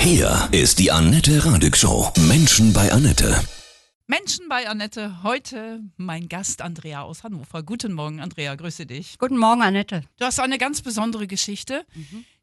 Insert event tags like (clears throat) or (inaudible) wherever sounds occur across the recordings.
Hier ist die Annette Radig Show. Menschen bei Annette. Menschen bei Annette. Heute mein Gast Andrea aus Hannover. Guten Morgen, Andrea. Grüße dich. Guten Morgen, Annette. Du hast eine ganz besondere Geschichte.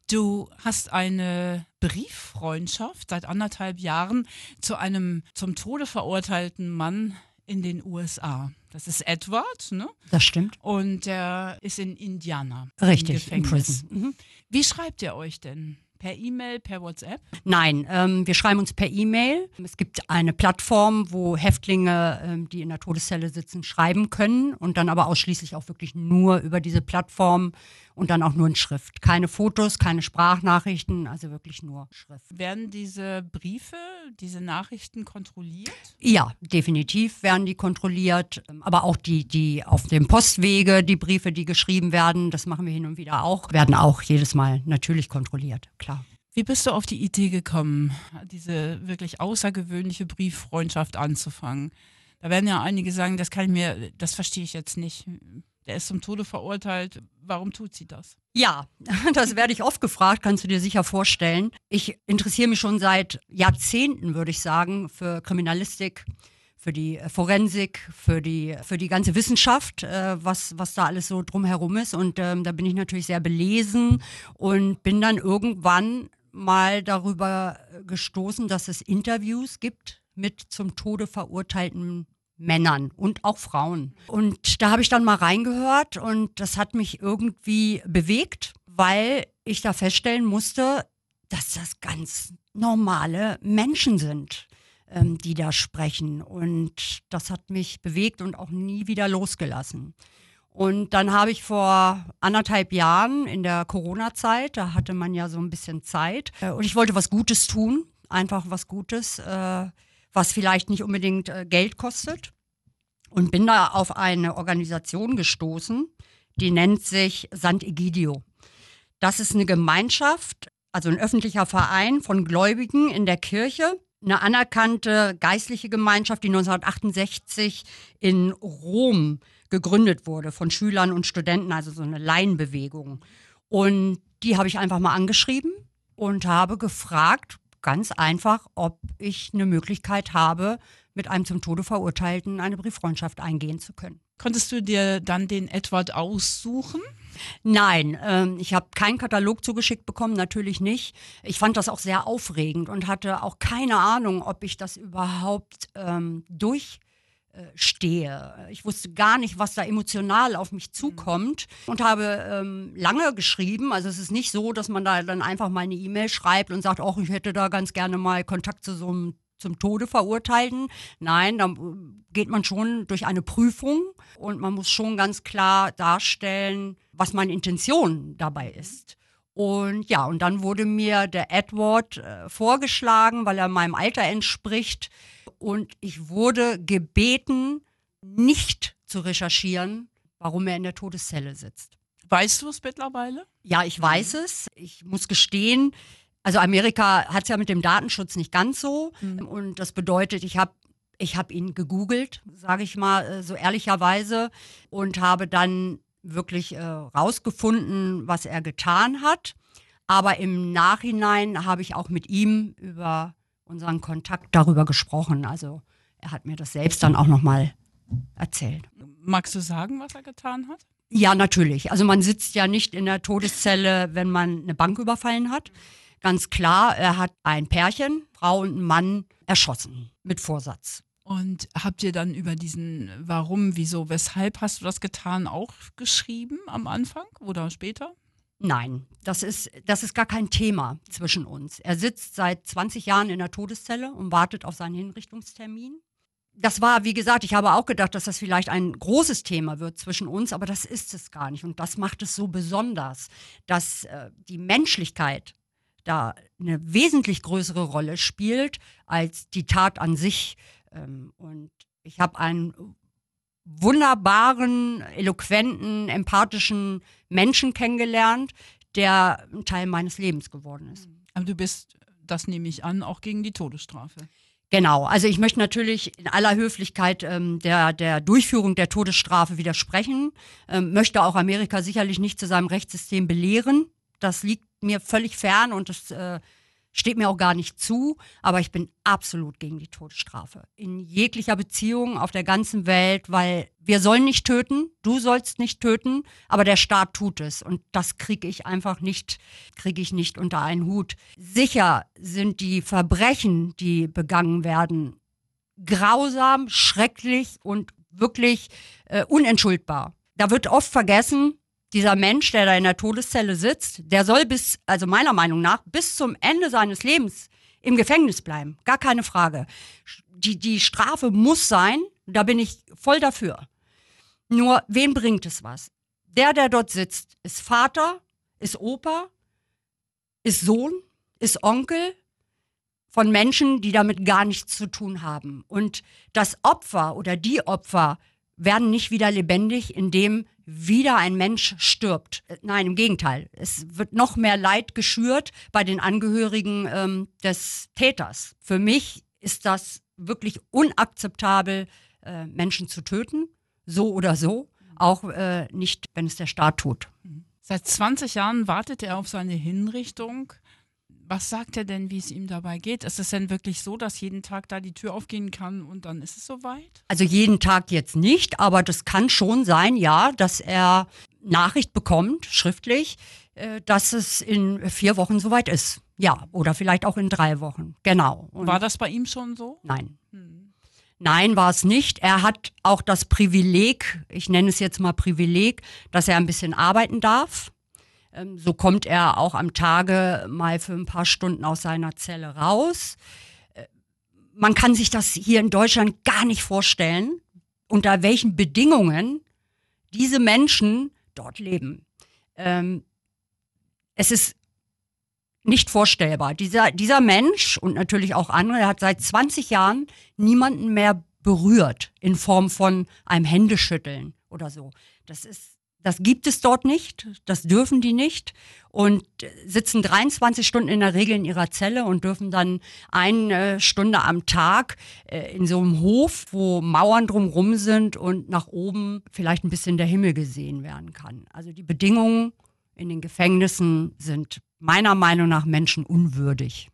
Du hast eine Brieffreundschaft seit anderthalb Jahren zu einem zum Tode verurteilten Mann in den USA. Das ist Edward, ne? Das stimmt. Und der ist in Indiana. Richtig, im in Gefängnis. Prison. Mhm. Wie schreibt ihr euch denn? Per E-Mail, per WhatsApp? Nein, ähm, wir schreiben uns per E-Mail. Es gibt eine Plattform, wo Häftlinge, ähm, die in der Todeszelle sitzen, schreiben können und dann aber ausschließlich auch wirklich nur über diese Plattform und dann auch nur in Schrift. Keine Fotos, keine Sprachnachrichten, also wirklich nur Schrift. Werden diese Briefe, diese Nachrichten kontrolliert? Ja, definitiv werden die kontrolliert, aber auch die, die auf dem Postwege, die Briefe, die geschrieben werden, das machen wir hin und wieder auch, werden auch jedes Mal natürlich kontrolliert, klar. Wie bist du auf die Idee gekommen, diese wirklich außergewöhnliche Brieffreundschaft anzufangen? Da werden ja einige sagen, das kann ich mir, das verstehe ich jetzt nicht. Der ist zum Tode verurteilt. Warum tut sie das? Ja, (laughs) das werde ich oft gefragt, kannst du dir sicher vorstellen. Ich interessiere mich schon seit Jahrzehnten, würde ich sagen, für Kriminalistik, für die Forensik, für die, für die ganze Wissenschaft, äh, was, was da alles so drumherum ist. Und ähm, da bin ich natürlich sehr belesen und bin dann irgendwann mal darüber gestoßen, dass es Interviews gibt mit zum Tode verurteilten Männern und auch Frauen. Und da habe ich dann mal reingehört und das hat mich irgendwie bewegt, weil ich da feststellen musste, dass das ganz normale Menschen sind, ähm, die da sprechen. Und das hat mich bewegt und auch nie wieder losgelassen. Und dann habe ich vor anderthalb Jahren in der Corona-Zeit, da hatte man ja so ein bisschen Zeit, äh, und ich wollte was Gutes tun, einfach was Gutes, äh, was vielleicht nicht unbedingt äh, Geld kostet. Und bin da auf eine Organisation gestoßen, die nennt sich Sant'Egidio. Das ist eine Gemeinschaft, also ein öffentlicher Verein von Gläubigen in der Kirche, eine anerkannte geistliche Gemeinschaft, die 1968 in Rom gegründet wurde von Schülern und Studenten, also so eine Laienbewegung. Und die habe ich einfach mal angeschrieben und habe gefragt, ganz einfach, ob ich eine Möglichkeit habe, mit einem zum Tode Verurteilten eine Brieffreundschaft eingehen zu können. Konntest du dir dann den Edward aussuchen? Nein, ähm, ich habe keinen Katalog zugeschickt bekommen, natürlich nicht. Ich fand das auch sehr aufregend und hatte auch keine Ahnung, ob ich das überhaupt ähm, durchstehe. Ich wusste gar nicht, was da emotional auf mich zukommt und habe ähm, lange geschrieben. Also es ist nicht so, dass man da dann einfach mal eine E-Mail schreibt und sagt, oh, ich hätte da ganz gerne mal Kontakt zu so einem zum Tode verurteilten. Nein, da geht man schon durch eine Prüfung und man muss schon ganz klar darstellen, was meine Intention dabei ist. Und ja, und dann wurde mir der Edward äh, vorgeschlagen, weil er meinem Alter entspricht. Und ich wurde gebeten, nicht zu recherchieren, warum er in der Todeszelle sitzt. Weißt du es mittlerweile? Ja, ich weiß es. Ich muss gestehen, also Amerika hat es ja mit dem Datenschutz nicht ganz so. Und das bedeutet, ich habe ich hab ihn gegoogelt, sage ich mal äh, so ehrlicherweise, und habe dann wirklich äh, rausgefunden, was er getan hat. Aber im Nachhinein habe ich auch mit ihm über unseren Kontakt darüber gesprochen. Also er hat mir das selbst dann auch nochmal erzählt. Magst du sagen, was er getan hat? Ja, natürlich. Also man sitzt ja nicht in der Todeszelle, wenn man eine Bank überfallen hat. Ganz klar, er hat ein Pärchen, Frau und Mann, erschossen mit Vorsatz. Und habt ihr dann über diesen Warum, wieso, weshalb hast du das getan auch geschrieben am Anfang oder später? Nein, das ist, das ist gar kein Thema zwischen uns. Er sitzt seit 20 Jahren in der Todeszelle und wartet auf seinen Hinrichtungstermin. Das war, wie gesagt, ich habe auch gedacht, dass das vielleicht ein großes Thema wird zwischen uns, aber das ist es gar nicht. Und das macht es so besonders, dass äh, die Menschlichkeit da eine wesentlich größere Rolle spielt als die Tat an sich. Ähm, und ich habe einen wunderbaren, eloquenten, empathischen Menschen kennengelernt, der ein Teil meines Lebens geworden ist. Aber du bist, das nehme ich an, auch gegen die Todesstrafe. Genau, also ich möchte natürlich in aller Höflichkeit ähm, der, der Durchführung der Todesstrafe widersprechen, ähm, möchte auch Amerika sicherlich nicht zu seinem Rechtssystem belehren. Das liegt mir völlig fern und das äh, Steht mir auch gar nicht zu, aber ich bin absolut gegen die Todesstrafe. In jeglicher Beziehung auf der ganzen Welt, weil wir sollen nicht töten, du sollst nicht töten, aber der Staat tut es. Und das kriege ich einfach nicht, kriege ich nicht unter einen Hut. Sicher sind die Verbrechen, die begangen werden, grausam, schrecklich und wirklich äh, unentschuldbar. Da wird oft vergessen, dieser Mensch, der da in der Todeszelle sitzt, der soll bis, also meiner Meinung nach, bis zum Ende seines Lebens im Gefängnis bleiben. Gar keine Frage. Die, die Strafe muss sein, da bin ich voll dafür. Nur, wen bringt es was? Der, der dort sitzt, ist Vater, ist Opa, ist Sohn, ist Onkel von Menschen, die damit gar nichts zu tun haben. Und das Opfer oder die Opfer werden nicht wieder lebendig, indem wieder ein Mensch stirbt. Äh, nein, im Gegenteil. Es wird noch mehr Leid geschürt bei den Angehörigen ähm, des Täters. Für mich ist das wirklich unakzeptabel, äh, Menschen zu töten, so oder so, auch äh, nicht, wenn es der Staat tut. Seit 20 Jahren wartet er auf seine Hinrichtung. Was sagt er denn, wie es ihm dabei geht? Ist es denn wirklich so, dass jeden Tag da die Tür aufgehen kann und dann ist es soweit? Also jeden Tag jetzt nicht, aber das kann schon sein, ja, dass er Nachricht bekommt, schriftlich, äh, dass es in vier Wochen soweit ist. Ja, oder vielleicht auch in drei Wochen. Genau. Und War das bei ihm schon so? Nein. Hm. Nein, war es nicht. Er hat auch das Privileg, ich nenne es jetzt mal Privileg, dass er ein bisschen arbeiten darf. Ähm, so kommt er auch am Tage mal für ein paar Stunden aus seiner Zelle raus. Äh, man kann sich das hier in Deutschland gar nicht vorstellen, unter welchen Bedingungen diese Menschen dort leben. Ähm, es ist nicht vorstellbar. Dieser, dieser Mensch und natürlich auch andere, er hat seit 20 Jahren niemanden mehr berührt in Form von einem Händeschütteln oder so. Das ist das gibt es dort nicht, das dürfen die nicht und sitzen 23 Stunden in der Regel in ihrer Zelle und dürfen dann eine Stunde am Tag äh, in so einem Hof, wo Mauern drumherum sind und nach oben vielleicht ein bisschen der Himmel gesehen werden kann. Also die Bedingungen in den Gefängnissen sind meiner Meinung nach menschenunwürdig.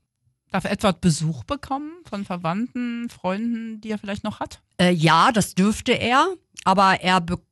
Darf Edward Besuch bekommen von Verwandten, Freunden, die er vielleicht noch hat? Äh, ja, das dürfte er, aber er bekommt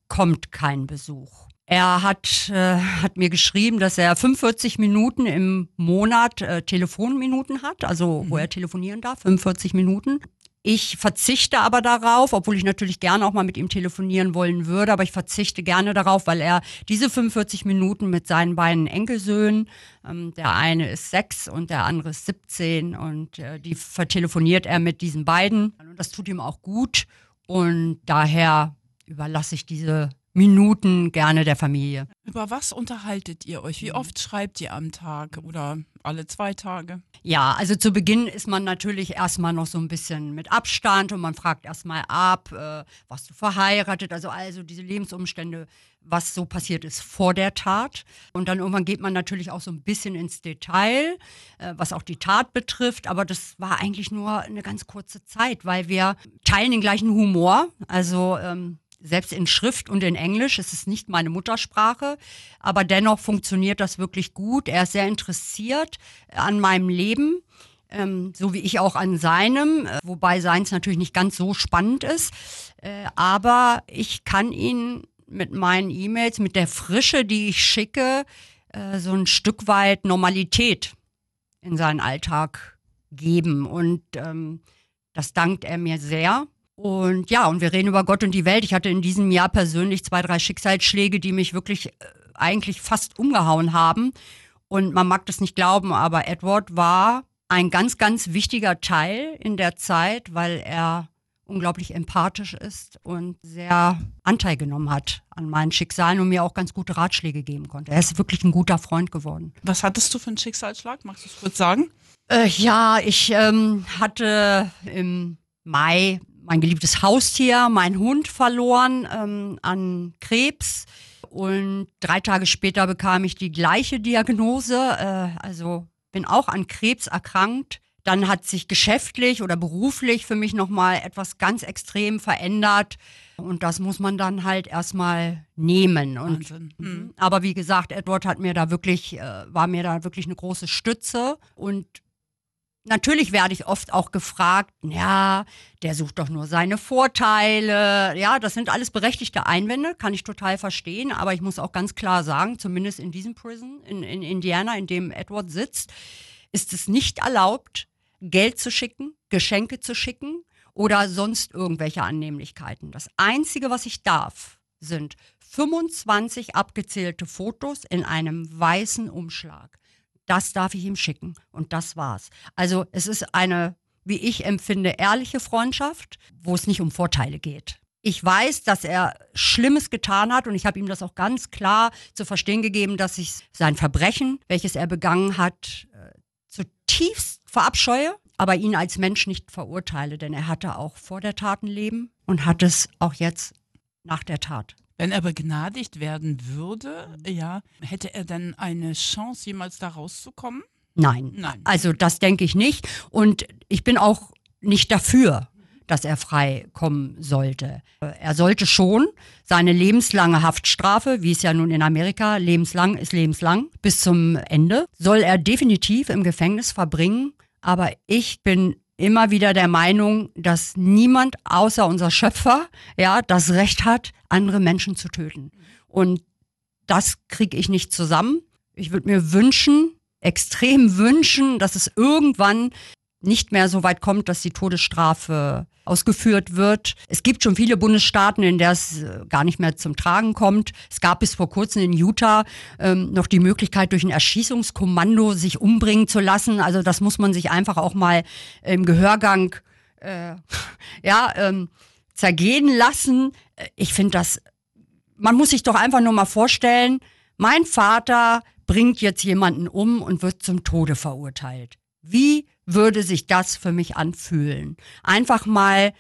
keinen Besuch. Er hat, äh, hat mir geschrieben, dass er 45 Minuten im Monat äh, Telefonminuten hat, also mhm. wo er telefonieren darf, 45 Minuten. Ich verzichte aber darauf, obwohl ich natürlich gerne auch mal mit ihm telefonieren wollen würde, aber ich verzichte gerne darauf, weil er diese 45 Minuten mit seinen beiden Enkelsöhnen, ähm, der eine ist sechs und der andere ist 17 und äh, die vertelefoniert er mit diesen beiden. Und das tut ihm auch gut und daher überlasse ich diese Minuten gerne der Familie. Über was unterhaltet ihr euch? Wie mhm. oft schreibt ihr am Tag oder alle zwei Tage? Ja, also zu Beginn ist man natürlich erstmal noch so ein bisschen mit Abstand und man fragt erstmal ab, äh, was du verheiratet, also also diese Lebensumstände, was so passiert ist vor der Tat. Und dann irgendwann geht man natürlich auch so ein bisschen ins Detail, äh, was auch die Tat betrifft. Aber das war eigentlich nur eine ganz kurze Zeit, weil wir teilen den gleichen Humor. Also ähm, selbst in Schrift und in Englisch. Es ist nicht meine Muttersprache, aber dennoch funktioniert das wirklich gut. Er ist sehr interessiert an meinem Leben. Ähm, so wie ich auch an seinem, äh, wobei seins natürlich nicht ganz so spannend ist. Äh, aber ich kann ihn mit meinen E-Mails, mit der Frische, die ich schicke, äh, so ein Stück weit Normalität in seinen Alltag geben. Und ähm, das dankt er mir sehr. Und ja, und wir reden über Gott und die Welt. Ich hatte in diesem Jahr persönlich zwei, drei Schicksalsschläge, die mich wirklich äh, eigentlich fast umgehauen haben. Und man mag das nicht glauben, aber Edward war ein ganz, ganz wichtiger Teil in der Zeit, weil er unglaublich empathisch ist und sehr Anteil genommen hat an meinen Schicksalen und mir auch ganz gute Ratschläge geben konnte. Er ist wirklich ein guter Freund geworden. Was hattest du für einen Schicksalsschlag? Magst du es kurz sagen? Äh, ja, ich ähm, hatte im Mai mein geliebtes Haustier, mein Hund verloren ähm, an Krebs. Und drei Tage später bekam ich die gleiche Diagnose. Äh, also bin auch an Krebs erkrankt. Dann hat sich geschäftlich oder beruflich für mich nochmal etwas ganz extrem verändert. Und das muss man dann halt erstmal nehmen. Und, mhm. mhm. Aber wie gesagt, Edward hat mir da wirklich, äh, war mir da wirklich eine große Stütze. Und natürlich werde ich oft auch gefragt, ja, der sucht doch nur seine Vorteile. Ja, das sind alles berechtigte Einwände, kann ich total verstehen. Aber ich muss auch ganz klar sagen, zumindest in diesem Prison in, in Indiana, in dem Edward sitzt, ist es nicht erlaubt, Geld zu schicken, Geschenke zu schicken oder sonst irgendwelche Annehmlichkeiten. Das Einzige, was ich darf, sind 25 abgezählte Fotos in einem weißen Umschlag. Das darf ich ihm schicken und das war's. Also es ist eine, wie ich empfinde, ehrliche Freundschaft, wo es nicht um Vorteile geht. Ich weiß, dass er Schlimmes getan hat und ich habe ihm das auch ganz klar zu verstehen gegeben, dass ich sein Verbrechen, welches er begangen hat, äh, zutiefst verabscheue, aber ihn als Mensch nicht verurteile, denn er hatte auch vor der Tat ein Leben und hat es auch jetzt nach der Tat. Wenn er begnadigt werden würde, ja, hätte er dann eine Chance, jemals da rauszukommen? Nein. Nein. Also das denke ich nicht. Und ich bin auch nicht dafür, dass er frei kommen sollte. Er sollte schon seine lebenslange Haftstrafe, wie es ja nun in Amerika lebenslang ist lebenslang, bis zum Ende, soll er definitiv im Gefängnis verbringen. Aber ich bin immer wieder der Meinung, dass niemand außer unser Schöpfer ja das Recht hat, andere Menschen zu töten. Und das kriege ich nicht zusammen. Ich würde mir wünschen, extrem wünschen, dass es irgendwann nicht mehr so weit kommt, dass die Todesstrafe ausgeführt wird. Es gibt schon viele Bundesstaaten, in der es äh, gar nicht mehr zum Tragen kommt. Es gab bis vor kurzem in Utah ähm, noch die Möglichkeit, durch ein Erschießungskommando sich umbringen zu lassen. Also das muss man sich einfach auch mal im Gehörgang äh, (laughs) ja, ähm, zergehen lassen. Ich finde das, man muss sich doch einfach nur mal vorstellen, mein Vater bringt jetzt jemanden um und wird zum Tode verurteilt. Wie würde sich das für mich anfühlen? Einfach mal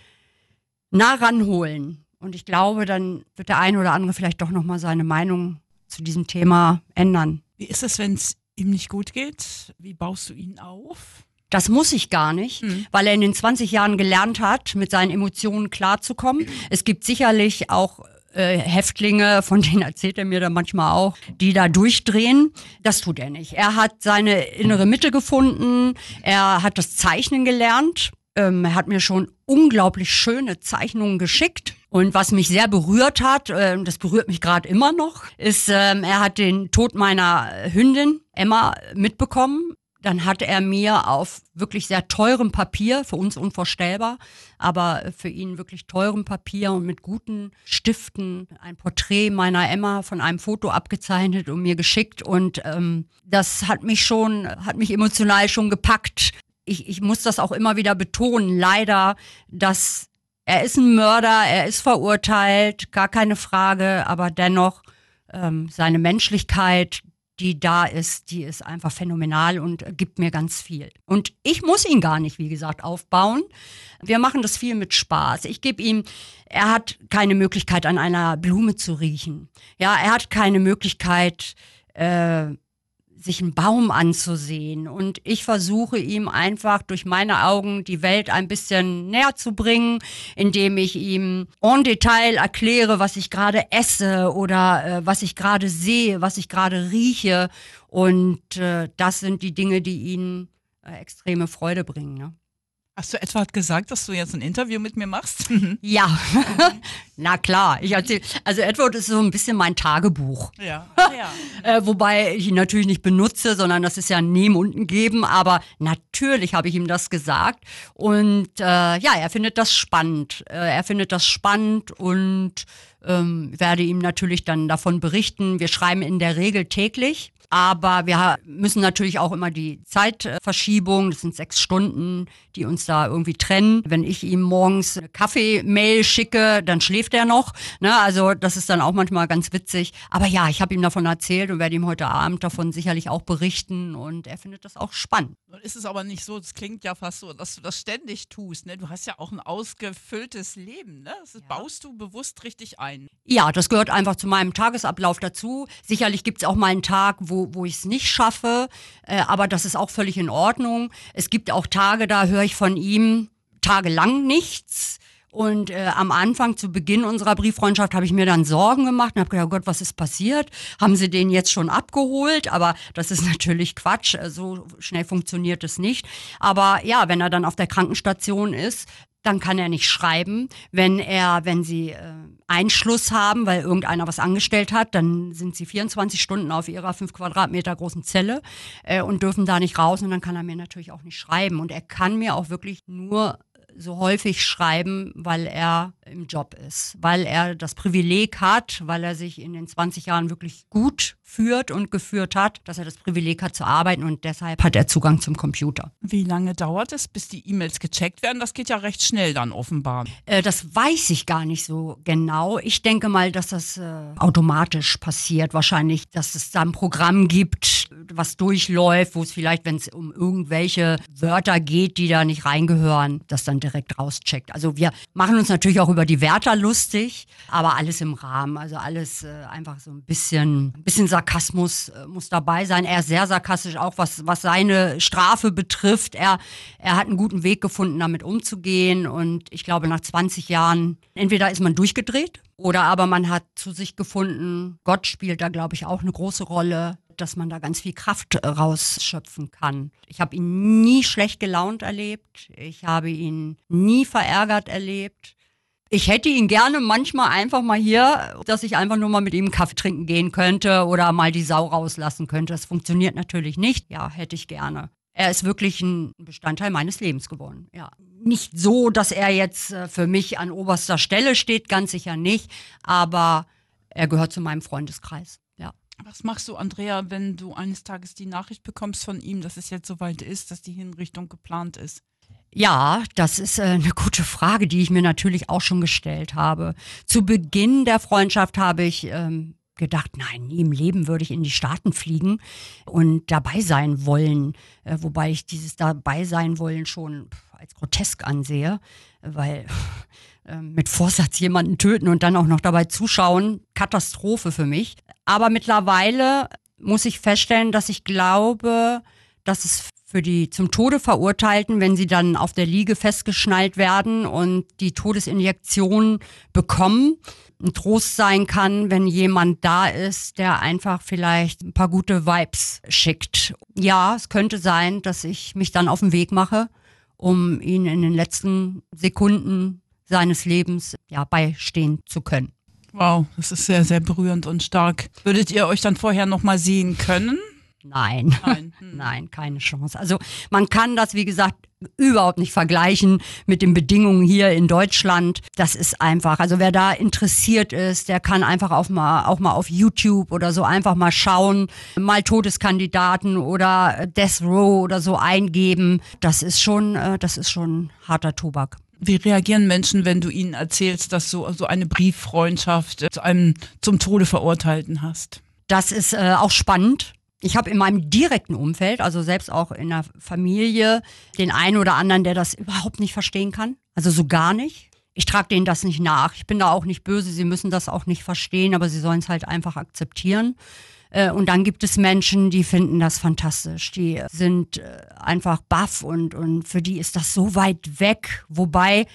nah ranholen. Und ich glaube, dann wird der eine oder andere vielleicht doch nochmal seine Meinung zu diesem Thema ändern. Wie ist es, wenn es ihm nicht gut geht? Wie baust du ihn auf? Das muss ich gar nicht, mhm. weil er in den 20 Jahren gelernt hat, mit seinen Emotionen klarzukommen. (clears throat) Es gibt sicherlich auch äh, Häftlinge, von denen erzählt er mir dann manchmal auch, die da durchdrehen. Das tut er nicht. Er hat seine innere Mitte gefunden, er hat das Zeichnen gelernt. Ähm, er hat mir schon unglaublich schöne Zeichnungen geschickt. Und was mich sehr berührt hat, äh, das berührt mich gerade immer noch, ist, ähm, er hat den Tod meiner Hündin Emma mitbekommen dann hatte er mir auf wirklich sehr teurem Papier, für uns unvorstellbar, aber für ihn wirklich teurem Papier und mit guten Stiften ein Porträt meiner Emma von einem Foto abgezeichnet und mir geschickt. Und ähm, das hat mich schon, hat mich emotional schon gepackt. Ich, ich muss das auch immer wieder betonen, leider, dass er ist ein Mörder, er ist verurteilt, gar keine Frage, aber dennoch ähm, seine Menschlichkeit, die da ist, die ist einfach phänomenal und gibt mir ganz viel. Und ich muss ihn gar nicht, wie gesagt, aufbauen. Wir machen das viel mit Spaß. Ich gebe ihm, er hat keine Möglichkeit, an einer Blume zu riechen. Ja, er hat keine Möglichkeit, äh, sich einen Baum anzusehen. Und ich versuche ihm einfach durch meine Augen die Welt ein bisschen näher zu bringen, indem ich ihm en Detail erkläre, was ich gerade esse oder äh, was ich gerade sehe, was ich gerade rieche. Und äh, das sind die Dinge, die ihn äh, extreme Freude bringen. Ne? Hast du etwa gesagt, dass du jetzt ein Interview mit mir machst? (laughs) ja, (laughs) na klar. Ich erzähl, also Edward ist so ein bisschen mein Tagebuch. Ja. Ah, ja. (laughs) äh, wobei ich ihn natürlich nicht benutze, sondern das ist ja Nehmen und Geben. Aber natürlich habe ich ihm das gesagt. Und äh, ja, er findet das spannend. Äh, er findet das spannend und ähm, werde ihm natürlich dann davon berichten. Wir schreiben in der Regel täglich. Aber wir müssen natürlich auch immer die Zeitverschiebung, das sind sechs Stunden, die uns da irgendwie trennen. Wenn ich ihm morgens eine Kaffee-Mail schicke, dann schläft er noch. Ne? Also das ist dann auch manchmal ganz witzig. Aber ja, ich habe ihm davon erzählt und werde ihm heute Abend davon sicherlich auch berichten und er findet das auch spannend. Nun ist es aber nicht so, das klingt ja fast so, dass du das ständig tust. Ne? Du hast ja auch ein ausgefülltes Leben. Ne? Das ja. baust du bewusst richtig ein. Ja, das gehört einfach zu meinem Tagesablauf dazu. Sicherlich gibt es auch mal einen Tag, wo wo, ich es nicht schaffe, äh, aber das ist auch völlig in Ordnung. Es gibt auch Tage, da höre ich von ihm tagelang nichts. Und äh, am Anfang, zu Beginn unserer Brieffreundschaft, habe ich mir dann Sorgen gemacht und habe gedacht, oh Gott, was ist passiert? Haben sie den jetzt schon abgeholt? Aber das ist (laughs) natürlich Quatsch. So schnell funktioniert es nicht. Aber ja, wenn er dann auf der Krankenstation ist, dann kann er nicht schreiben. Wenn er, wenn sie äh, Einschluss haben, weil irgendeiner was angestellt hat, dann sind sie 24 Stunden auf ihrer fünf Quadratmeter großen Zelle äh, und dürfen da nicht raus und dann kann er mir natürlich auch nicht schreiben. Und er kann mir auch wirklich nur so häufig schreiben, weil er im Job ist, weil er das Privileg hat, weil er sich in den 20 Jahren wirklich gut führt und geführt hat, dass er das Privileg hat zu arbeiten und deshalb hat er Zugang zum Computer. Wie lange dauert es, bis die E-Mails gecheckt werden? Das geht ja recht schnell dann offenbar. Äh, das weiß ich gar nicht so genau. Ich denke mal, dass das äh, automatisch passiert. Wahrscheinlich, dass es da ein Programm gibt, was durchläuft, wo es vielleicht, wenn es um irgendwelche Wörter geht, die da nicht reingehören, das dann direkt rauscheckt. Also wir machen uns natürlich auch über die Wärter lustig, aber alles im Rahmen. Also alles äh, einfach so ein bisschen, ein bisschen Sarkasmus äh, muss dabei sein. Er ist sehr sarkastisch, auch was, was seine Strafe betrifft. Er, er hat einen guten Weg gefunden, damit umzugehen. Und ich glaube, nach 20 Jahren, entweder ist man durchgedreht oder aber man hat zu sich gefunden. Gott spielt da, glaube ich, auch eine große Rolle dass man da ganz viel Kraft äh, rausschöpfen kann. Ich habe ihn nie schlecht gelaunt erlebt. Ich habe ihn nie verärgert erlebt. Ich hätte ihn gerne manchmal einfach mal hier, dass ich einfach nur mal mit ihm Kaffee trinken gehen könnte oder mal die Sau rauslassen könnte. Das funktioniert natürlich nicht. Ja, hätte ich gerne. Er ist wirklich ein Bestandteil meines Lebens geworden. Ja. Nicht so, dass er jetzt äh, für mich an oberster Stelle steht, ganz sicher nicht, aber er gehört zu meinem Freundeskreis. Was machst du, Andrea, wenn du eines Tages die Nachricht bekommst von ihm, dass es jetzt soweit ist, dass die Hinrichtung geplant ist? Ja, das ist äh, eine gute Frage, die ich mir natürlich auch schon gestellt habe. Zu Beginn der Freundschaft habe ich ähm, gedacht, nein, nie im Leben würde ich in die Staaten fliegen und dabei sein wollen, äh, wobei ich dieses dabei sein wollen schon als grotesk ansehe, weil äh, mit Vorsatz jemanden töten und dann auch noch dabei zuschauen, Katastrophe für mich. Aber mittlerweile muss ich feststellen, dass ich glaube, dass es für die zum Tode Verurteilten, wenn sie dann auf der Liege festgeschnallt werden und die Todesinjektion bekommen, ein Trost sein kann, wenn jemand da ist, der einfach vielleicht ein paar gute Vibes schickt. Ja, es könnte sein, dass ich mich dann auf den Weg mache, um ihn in den letzten Sekunden seines Lebens ja, beistehen zu können. Wow, das ist sehr, sehr berührend und stark. Würdet ihr euch dann vorher nochmal sehen können? Nein, nein, (laughs) hm. nein, keine Chance. Also man kann das, wie gesagt, überhaupt nicht vergleichen mit den Bedingungen hier in Deutschland. Das ist einfach, also wer da interessiert ist, der kann einfach auch mal, auch mal auf YouTube oder so einfach mal schauen, mal Todeskandidaten oder Death Row oder so eingeben. Das ist schon, äh, das ist schon harter Tobak. Wie reagieren Menschen, wenn du ihnen erzählst, dass du so eine Brieffreundschaft zu einem zum Tode verurteilten hast? Das ist äh, auch spannend. Ich habe in meinem direkten Umfeld, also selbst auch in der Familie, den einen oder anderen, der das überhaupt nicht verstehen kann. Also so gar nicht. Ich trage denen das nicht nach. Ich bin da auch nicht böse. Sie müssen das auch nicht verstehen, aber sie sollen es halt einfach akzeptieren. Äh, und dann gibt es Menschen, die finden das fantastisch. Die sind äh, einfach baff und, und für die ist das so weit weg. Wobei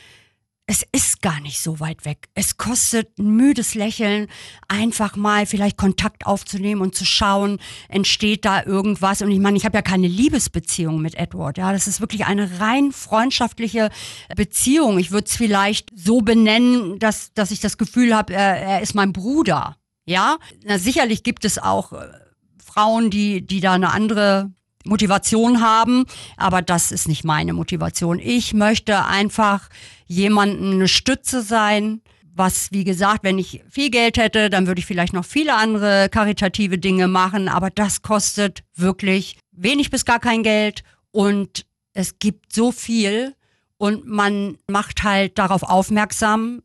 es ist gar nicht so weit weg. Es kostet ein müdes Lächeln, einfach mal vielleicht Kontakt aufzunehmen und zu schauen, entsteht da irgendwas. Und ich meine, ich habe ja keine Liebesbeziehung mit Edward. Ja, das ist wirklich eine rein freundschaftliche Beziehung. Ich würde es vielleicht so benennen, dass, dass ich das Gefühl habe, er, er ist mein Bruder. Ja, Na, sicherlich gibt es auch äh, Frauen, die, die da eine andere Motivation haben, aber das ist nicht meine Motivation. Ich möchte einfach jemanden eine Stütze sein, was, wie gesagt, wenn ich viel Geld hätte, dann würde ich vielleicht noch viele andere karitative Dinge machen, aber das kostet wirklich wenig bis gar kein Geld und es gibt so viel und man macht halt darauf aufmerksam,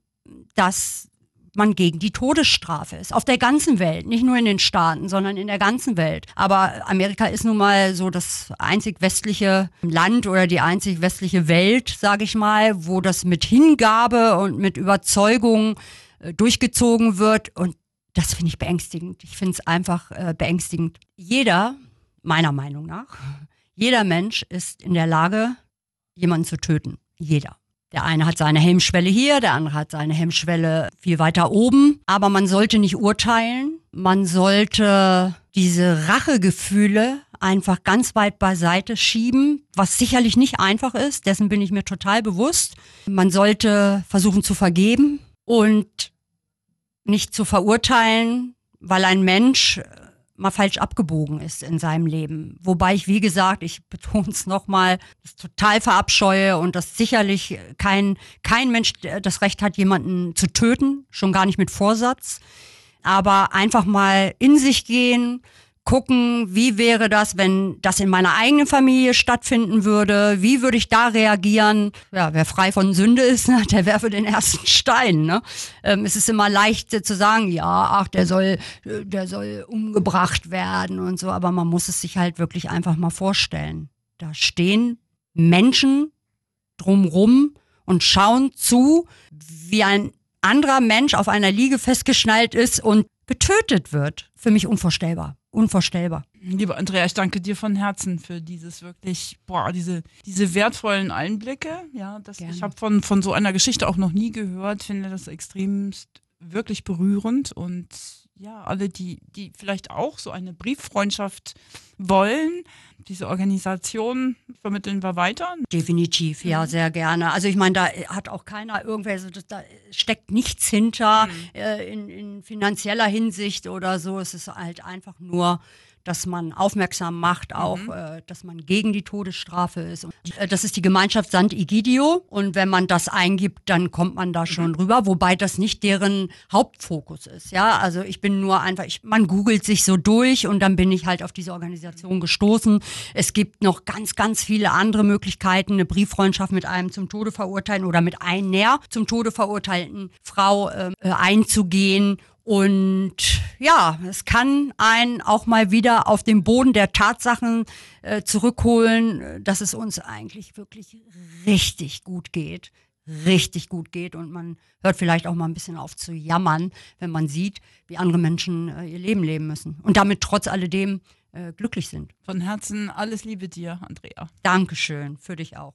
dass man gegen die Todesstrafe ist. Auf der ganzen Welt, nicht nur in den Staaten, sondern in der ganzen Welt. Aber Amerika ist nun mal so das einzig westliche Land oder die einzig westliche Welt, sage ich mal, wo das mit Hingabe und mit Überzeugung äh, durchgezogen wird. Und das finde ich beängstigend. Ich finde es einfach äh, beängstigend. Jeder, meiner Meinung nach, jeder Mensch ist in der Lage, jemanden zu töten. Jeder. Der eine hat seine Hemmschwelle hier, der andere hat seine Hemmschwelle viel weiter oben. Aber man sollte nicht urteilen. Man sollte diese Rachegefühle einfach ganz weit beiseite schieben, was sicherlich nicht einfach ist. Dessen bin ich mir total bewusst. Man sollte versuchen zu vergeben und nicht zu verurteilen, weil ein Mensch mal falsch abgebogen ist in seinem Leben. Wobei ich, wie gesagt, ich betone es nochmal, das total verabscheue und dass sicherlich kein, kein Mensch das Recht hat, jemanden zu töten, schon gar nicht mit Vorsatz. Aber einfach mal in sich gehen, gucken, wie wäre das, wenn das in meiner eigenen Familie stattfinden würde, wie würde ich da reagieren. Ja, wer frei von Sünde ist, (laughs) ne, der werfe den ersten Stein. Ne? Ähm, es ist immer leicht äh, zu sagen, ja, ach, der soll, äh, der soll umgebracht werden und so, aber man muss es sich halt wirklich einfach mal vorstellen. Da stehen Menschen drumrum und schauen zu, wie ein anderer Mensch auf einer Liege festgeschnallt ist und getötet wird. Für mich unvorstellbar unvorstellbar. Liebe Andrea, ich danke dir von Herzen für dieses wirklich, boah, diese, diese wertvollen Einblicke. Ja, das, ich habe von, von so einer Geschichte auch noch nie gehört, finde das extremst wirklich berührend und ja, alle, die, die vielleicht auch so eine Brieffreundschaft wollen, diese Organisation vermitteln wir weiter. Definitiv, ja, mhm. sehr gerne. Also ich meine, da hat auch keiner irgendwelche, da steckt nichts hinter mhm. äh, in, in finanzieller Hinsicht oder so. Es ist halt einfach nur dass man aufmerksam macht, auch, mhm. äh, dass man gegen die Todesstrafe ist. Und, äh, das ist die Gemeinschaft Sant Igidio und wenn man das eingibt, dann kommt man da schon mhm. rüber, wobei das nicht deren Hauptfokus ist. Ja, also ich bin nur einfach, ich, man googelt sich so durch und dann bin ich halt auf diese Organisation gestoßen. Es gibt noch ganz, ganz viele andere Möglichkeiten, eine Brieffreundschaft mit einem zum Tode verurteilten oder mit einer zum Tode verurteilten Frau ähm, äh, einzugehen und ja, es kann einen auch mal wieder auf den Boden der Tatsachen äh, zurückholen, dass es uns eigentlich wirklich richtig gut geht. Richtig gut geht und man hört vielleicht auch mal ein bisschen auf zu jammern, wenn man sieht, wie andere Menschen äh, ihr Leben leben müssen und damit trotz alledem äh, glücklich sind. Von Herzen alles Liebe dir, Andrea. Dankeschön, für dich auch.